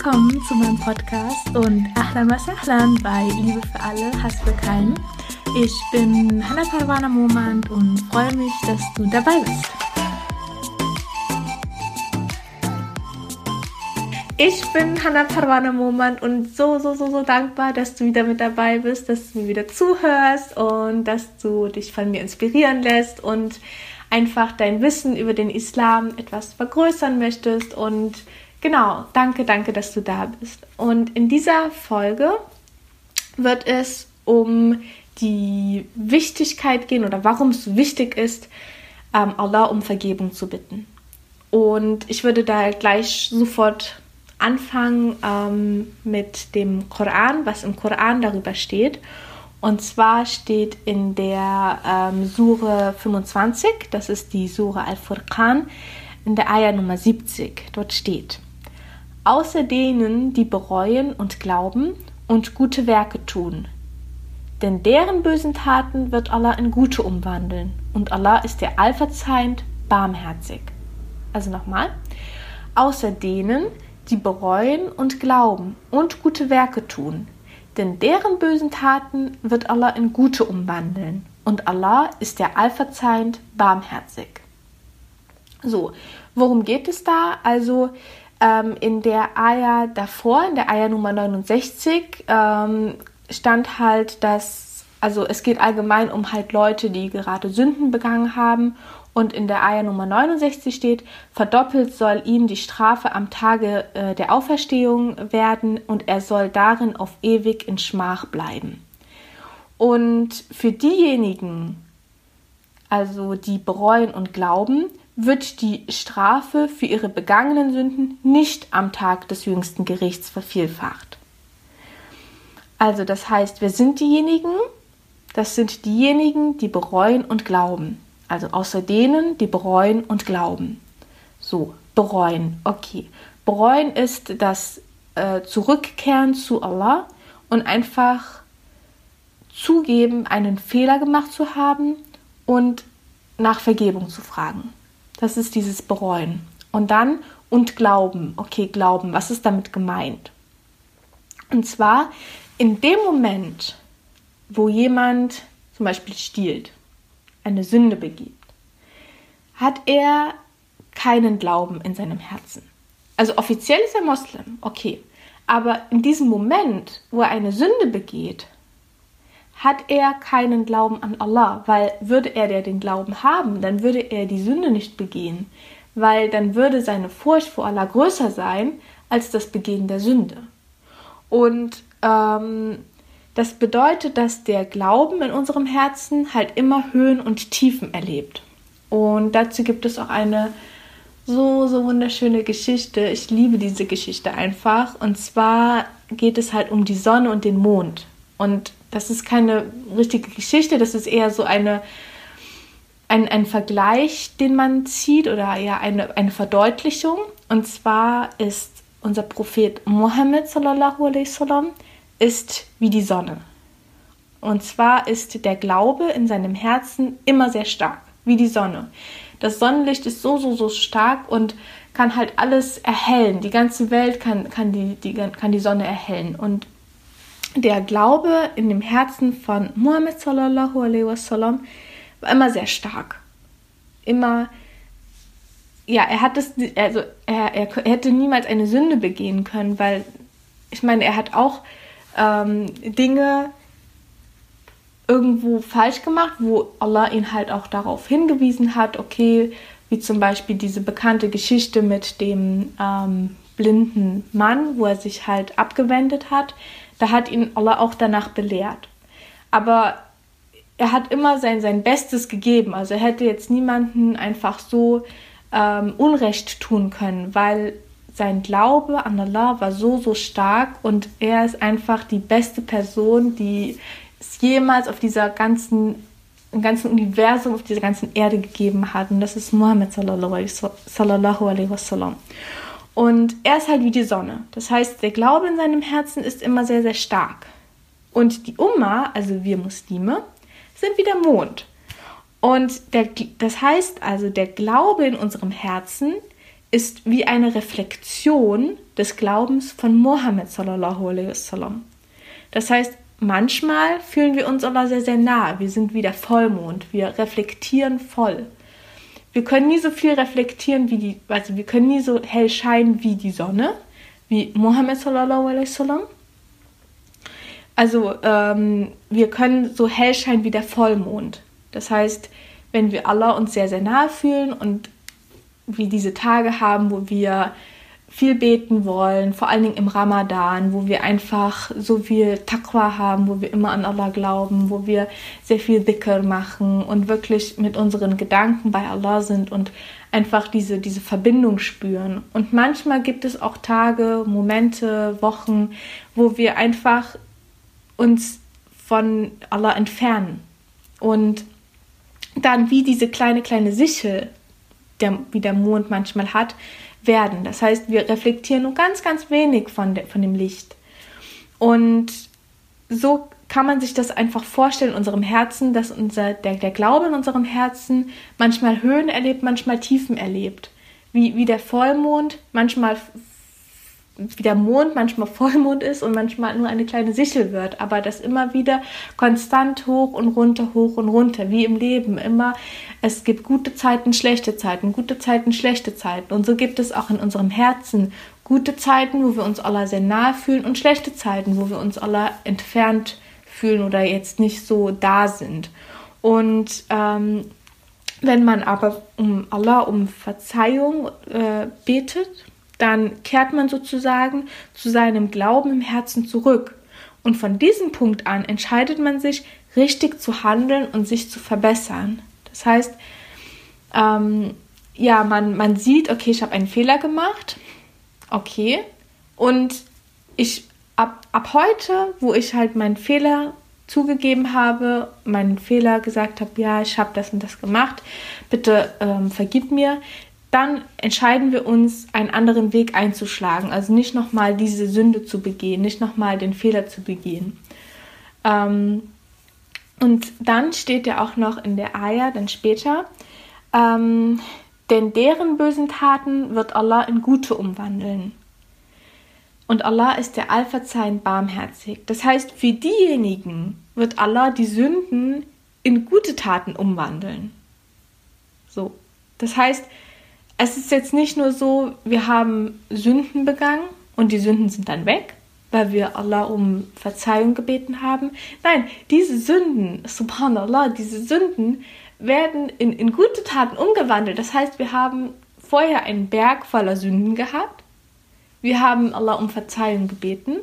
Willkommen zu meinem Podcast und Ahlan was Ahlan bei Liebe für alle, Hass für keinen. Ich bin Hannah Parwana Momand und freue mich, dass du dabei bist. Ich bin Hannah Parwana Momand und so, so, so, so dankbar, dass du wieder mit dabei bist, dass du mir wieder zuhörst und dass du dich von mir inspirieren lässt und einfach dein Wissen über den Islam etwas vergrößern möchtest und Genau, danke, danke, dass du da bist. Und in dieser Folge wird es um die Wichtigkeit gehen oder warum es wichtig ist, ähm, Allah um Vergebung zu bitten. Und ich würde da gleich sofort anfangen ähm, mit dem Koran, was im Koran darüber steht. Und zwar steht in der ähm, Sure 25, das ist die Sure Al-Furqan, in der Ayah Nummer 70. Dort steht, außer denen, die bereuen und glauben und gute Werke tun. Denn deren bösen Taten wird Allah in gute umwandeln, und Allah ist der allverzeihend barmherzig. Also nochmal, außer denen, die bereuen und glauben und gute Werke tun, denn deren bösen Taten wird Allah in gute umwandeln, und Allah ist der allverzeihend barmherzig. So, worum geht es da? Also ähm, in der Aya davor, in der Aya Nummer 69, ähm, stand halt, dass, also es geht allgemein um halt Leute, die gerade Sünden begangen haben. Und in der Aya Nummer 69 steht, verdoppelt soll ihm die Strafe am Tage äh, der Auferstehung werden und er soll darin auf ewig in Schmach bleiben. Und für diejenigen, also die bereuen und glauben, wird die Strafe für ihre begangenen Sünden nicht am Tag des jüngsten Gerichts vervielfacht. Also das heißt, wir sind diejenigen, das sind diejenigen, die bereuen und glauben. Also außer denen, die bereuen und glauben. So, bereuen, okay. Bereuen ist das äh, Zurückkehren zu Allah und einfach zugeben, einen Fehler gemacht zu haben und nach Vergebung zu fragen. Das ist dieses Bereuen. Und dann und Glauben. Okay, Glauben, was ist damit gemeint? Und zwar in dem Moment, wo jemand zum Beispiel stiehlt, eine Sünde begibt, hat er keinen Glauben in seinem Herzen. Also offiziell ist er Moslem, okay. Aber in diesem Moment, wo er eine Sünde begeht, hat er keinen Glauben an Allah, weil würde er der den Glauben haben, dann würde er die Sünde nicht begehen, weil dann würde seine Furcht vor Allah größer sein als das Begehen der Sünde. Und ähm, das bedeutet, dass der Glauben in unserem Herzen halt immer Höhen und Tiefen erlebt. Und dazu gibt es auch eine so, so wunderschöne Geschichte. Ich liebe diese Geschichte einfach. Und zwar geht es halt um die Sonne und den Mond. Und das ist keine richtige Geschichte, das ist eher so eine, ein, ein Vergleich, den man zieht oder ja eine, eine Verdeutlichung. Und zwar ist unser Prophet Mohammed sallallahu alaihi wasallam ist wie die Sonne. Und zwar ist der Glaube in seinem Herzen immer sehr stark, wie die Sonne. Das Sonnenlicht ist so, so, so stark und kann halt alles erhellen. Die ganze Welt kann, kann, die, die, kann die Sonne erhellen. Und der Glaube in dem Herzen von Muhammad sallallahu alaihi wasallam war immer sehr stark. Immer, ja, er hat es, also er, er, er hätte niemals eine Sünde begehen können, weil ich meine, er hat auch ähm, Dinge irgendwo falsch gemacht, wo Allah ihn halt auch darauf hingewiesen hat, okay, wie zum Beispiel diese bekannte Geschichte mit dem ähm, blinden Mann, wo er sich halt abgewendet hat. Da hat ihn Allah auch danach belehrt. Aber er hat immer sein, sein Bestes gegeben. Also er hätte jetzt niemanden einfach so ähm, Unrecht tun können, weil sein Glaube an Allah war so, so stark und er ist einfach die beste Person, die es jemals auf dieser ganzen, im ganzen Universum, auf dieser ganzen Erde gegeben hat. Und das ist Muhammad sallallahu alaihi wasallam. Und er ist halt wie die Sonne. Das heißt, der Glaube in seinem Herzen ist immer sehr, sehr stark. Und die Umma, also wir Muslime, sind wie der Mond. Und der, das heißt also, der Glaube in unserem Herzen ist wie eine Reflexion des Glaubens von Mohammed. Das heißt, manchmal fühlen wir uns Allah sehr, sehr nah. Wir sind wie der Vollmond. Wir reflektieren voll. Wir können nie so viel reflektieren wie die, also wir können nie so hell scheinen wie die Sonne, wie Mohammed sallallahu alaihi wasallam. Also ähm, wir können so hell scheinen wie der Vollmond. Das heißt, wenn wir Allah uns sehr, sehr nahe fühlen und wie diese Tage haben, wo wir viel beten wollen, vor allen Dingen im Ramadan, wo wir einfach so viel Taqwa haben, wo wir immer an Allah glauben, wo wir sehr viel Dhikr machen und wirklich mit unseren Gedanken bei Allah sind und einfach diese, diese Verbindung spüren. Und manchmal gibt es auch Tage, Momente, Wochen, wo wir einfach uns von Allah entfernen und dann wie diese kleine, kleine Sichel, der, wie der Mond manchmal hat, werden. Das heißt, wir reflektieren nur ganz, ganz wenig von, de, von dem Licht. Und so kann man sich das einfach vorstellen in unserem Herzen, dass unser, der, der Glaube in unserem Herzen manchmal Höhen erlebt, manchmal Tiefen erlebt. Wie, wie der Vollmond manchmal wie der Mond manchmal Vollmond ist und manchmal nur eine kleine Sichel wird, aber das immer wieder konstant hoch und runter, hoch und runter, wie im Leben immer. Es gibt gute Zeiten, schlechte Zeiten, gute Zeiten, schlechte Zeiten und so gibt es auch in unserem Herzen gute Zeiten, wo wir uns Allah sehr nahe fühlen und schlechte Zeiten, wo wir uns Allah entfernt fühlen oder jetzt nicht so da sind. Und ähm, wenn man aber um Allah um Verzeihung äh, betet, dann kehrt man sozusagen zu seinem Glauben im Herzen zurück. Und von diesem Punkt an entscheidet man sich, richtig zu handeln und sich zu verbessern. Das heißt, ähm, ja, man, man sieht, okay, ich habe einen Fehler gemacht, okay, und ich ab, ab heute, wo ich halt meinen Fehler zugegeben habe, meinen Fehler gesagt habe, ja, ich habe das und das gemacht, bitte ähm, vergib mir, dann entscheiden wir uns, einen anderen Weg einzuschlagen. Also nicht nochmal diese Sünde zu begehen, nicht nochmal den Fehler zu begehen. Ähm, und dann steht ja auch noch in der Ayah, dann später, ähm, denn deren bösen Taten wird Allah in gute umwandeln. Und Allah ist der allverzeihend barmherzig. Das heißt, für diejenigen wird Allah die Sünden in gute Taten umwandeln. So. Das heißt, es ist jetzt nicht nur so, wir haben Sünden begangen und die Sünden sind dann weg, weil wir Allah um Verzeihung gebeten haben. Nein, diese Sünden, subhanallah, diese Sünden werden in, in gute Taten umgewandelt. Das heißt, wir haben vorher einen Berg voller Sünden gehabt, wir haben Allah um Verzeihung gebeten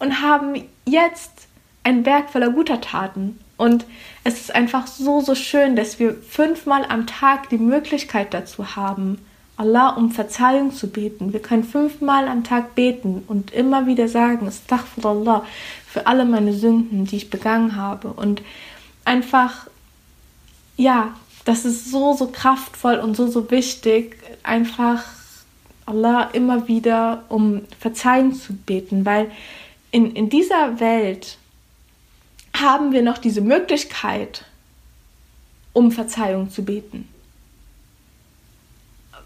und haben jetzt einen Berg voller guter Taten. Und es ist einfach so, so schön, dass wir fünfmal am Tag die Möglichkeit dazu haben, Allah um Verzeihung zu beten. Wir können fünfmal am Tag beten und immer wieder sagen, Astaghfirullah für alle meine Sünden, die ich begangen habe. Und einfach, ja, das ist so, so kraftvoll und so, so wichtig, einfach Allah immer wieder um Verzeihung zu beten, weil in, in dieser Welt haben wir noch diese Möglichkeit, um Verzeihung zu beten.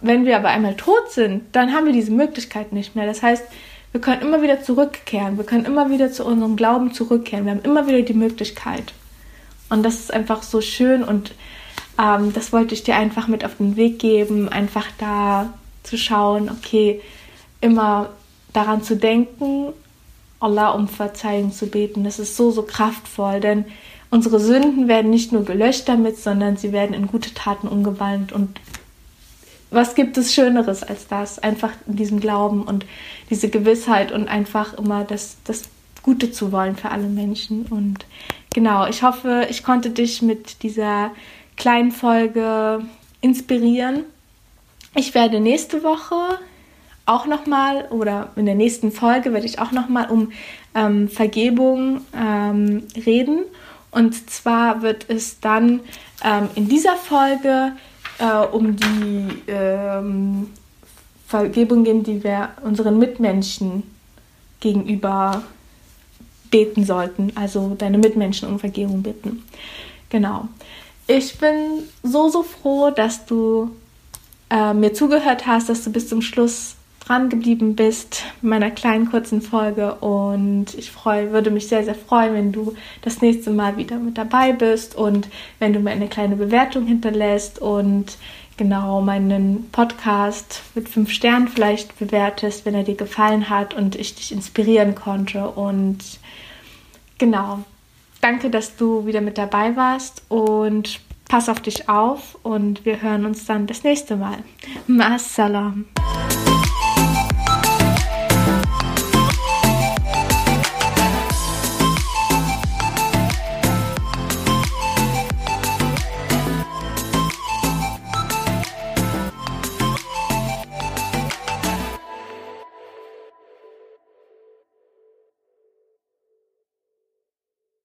Wenn wir aber einmal tot sind, dann haben wir diese Möglichkeit nicht mehr. Das heißt, wir können immer wieder zurückkehren, wir können immer wieder zu unserem Glauben zurückkehren, wir haben immer wieder die Möglichkeit. Und das ist einfach so schön und ähm, das wollte ich dir einfach mit auf den Weg geben, einfach da zu schauen, okay, immer daran zu denken, Allah um Verzeihung zu beten. Das ist so, so kraftvoll, denn unsere Sünden werden nicht nur gelöscht damit, sondern sie werden in gute Taten umgewandelt. Und was gibt es Schöneres als das? Einfach in diesem Glauben und diese Gewissheit und einfach immer das, das Gute zu wollen für alle Menschen. Und genau, ich hoffe, ich konnte dich mit dieser kleinen Folge inspirieren. Ich werde nächste Woche auch nochmal oder in der nächsten Folge werde ich auch nochmal um ähm, Vergebung ähm, reden. Und zwar wird es dann ähm, in dieser Folge äh, um die ähm, Vergebung gehen, die wir unseren Mitmenschen gegenüber beten sollten. Also deine Mitmenschen um Vergebung bitten. Genau. Ich bin so, so froh, dass du äh, mir zugehört hast, dass du bis zum Schluss dran geblieben bist in meiner kleinen kurzen Folge und ich freu, würde mich sehr, sehr freuen, wenn du das nächste Mal wieder mit dabei bist und wenn du mir eine kleine Bewertung hinterlässt und genau meinen Podcast mit fünf Sternen vielleicht bewertest, wenn er dir gefallen hat und ich dich inspirieren konnte und genau. Danke, dass du wieder mit dabei warst und pass auf dich auf und wir hören uns dann das nächste Mal. Maas Salam.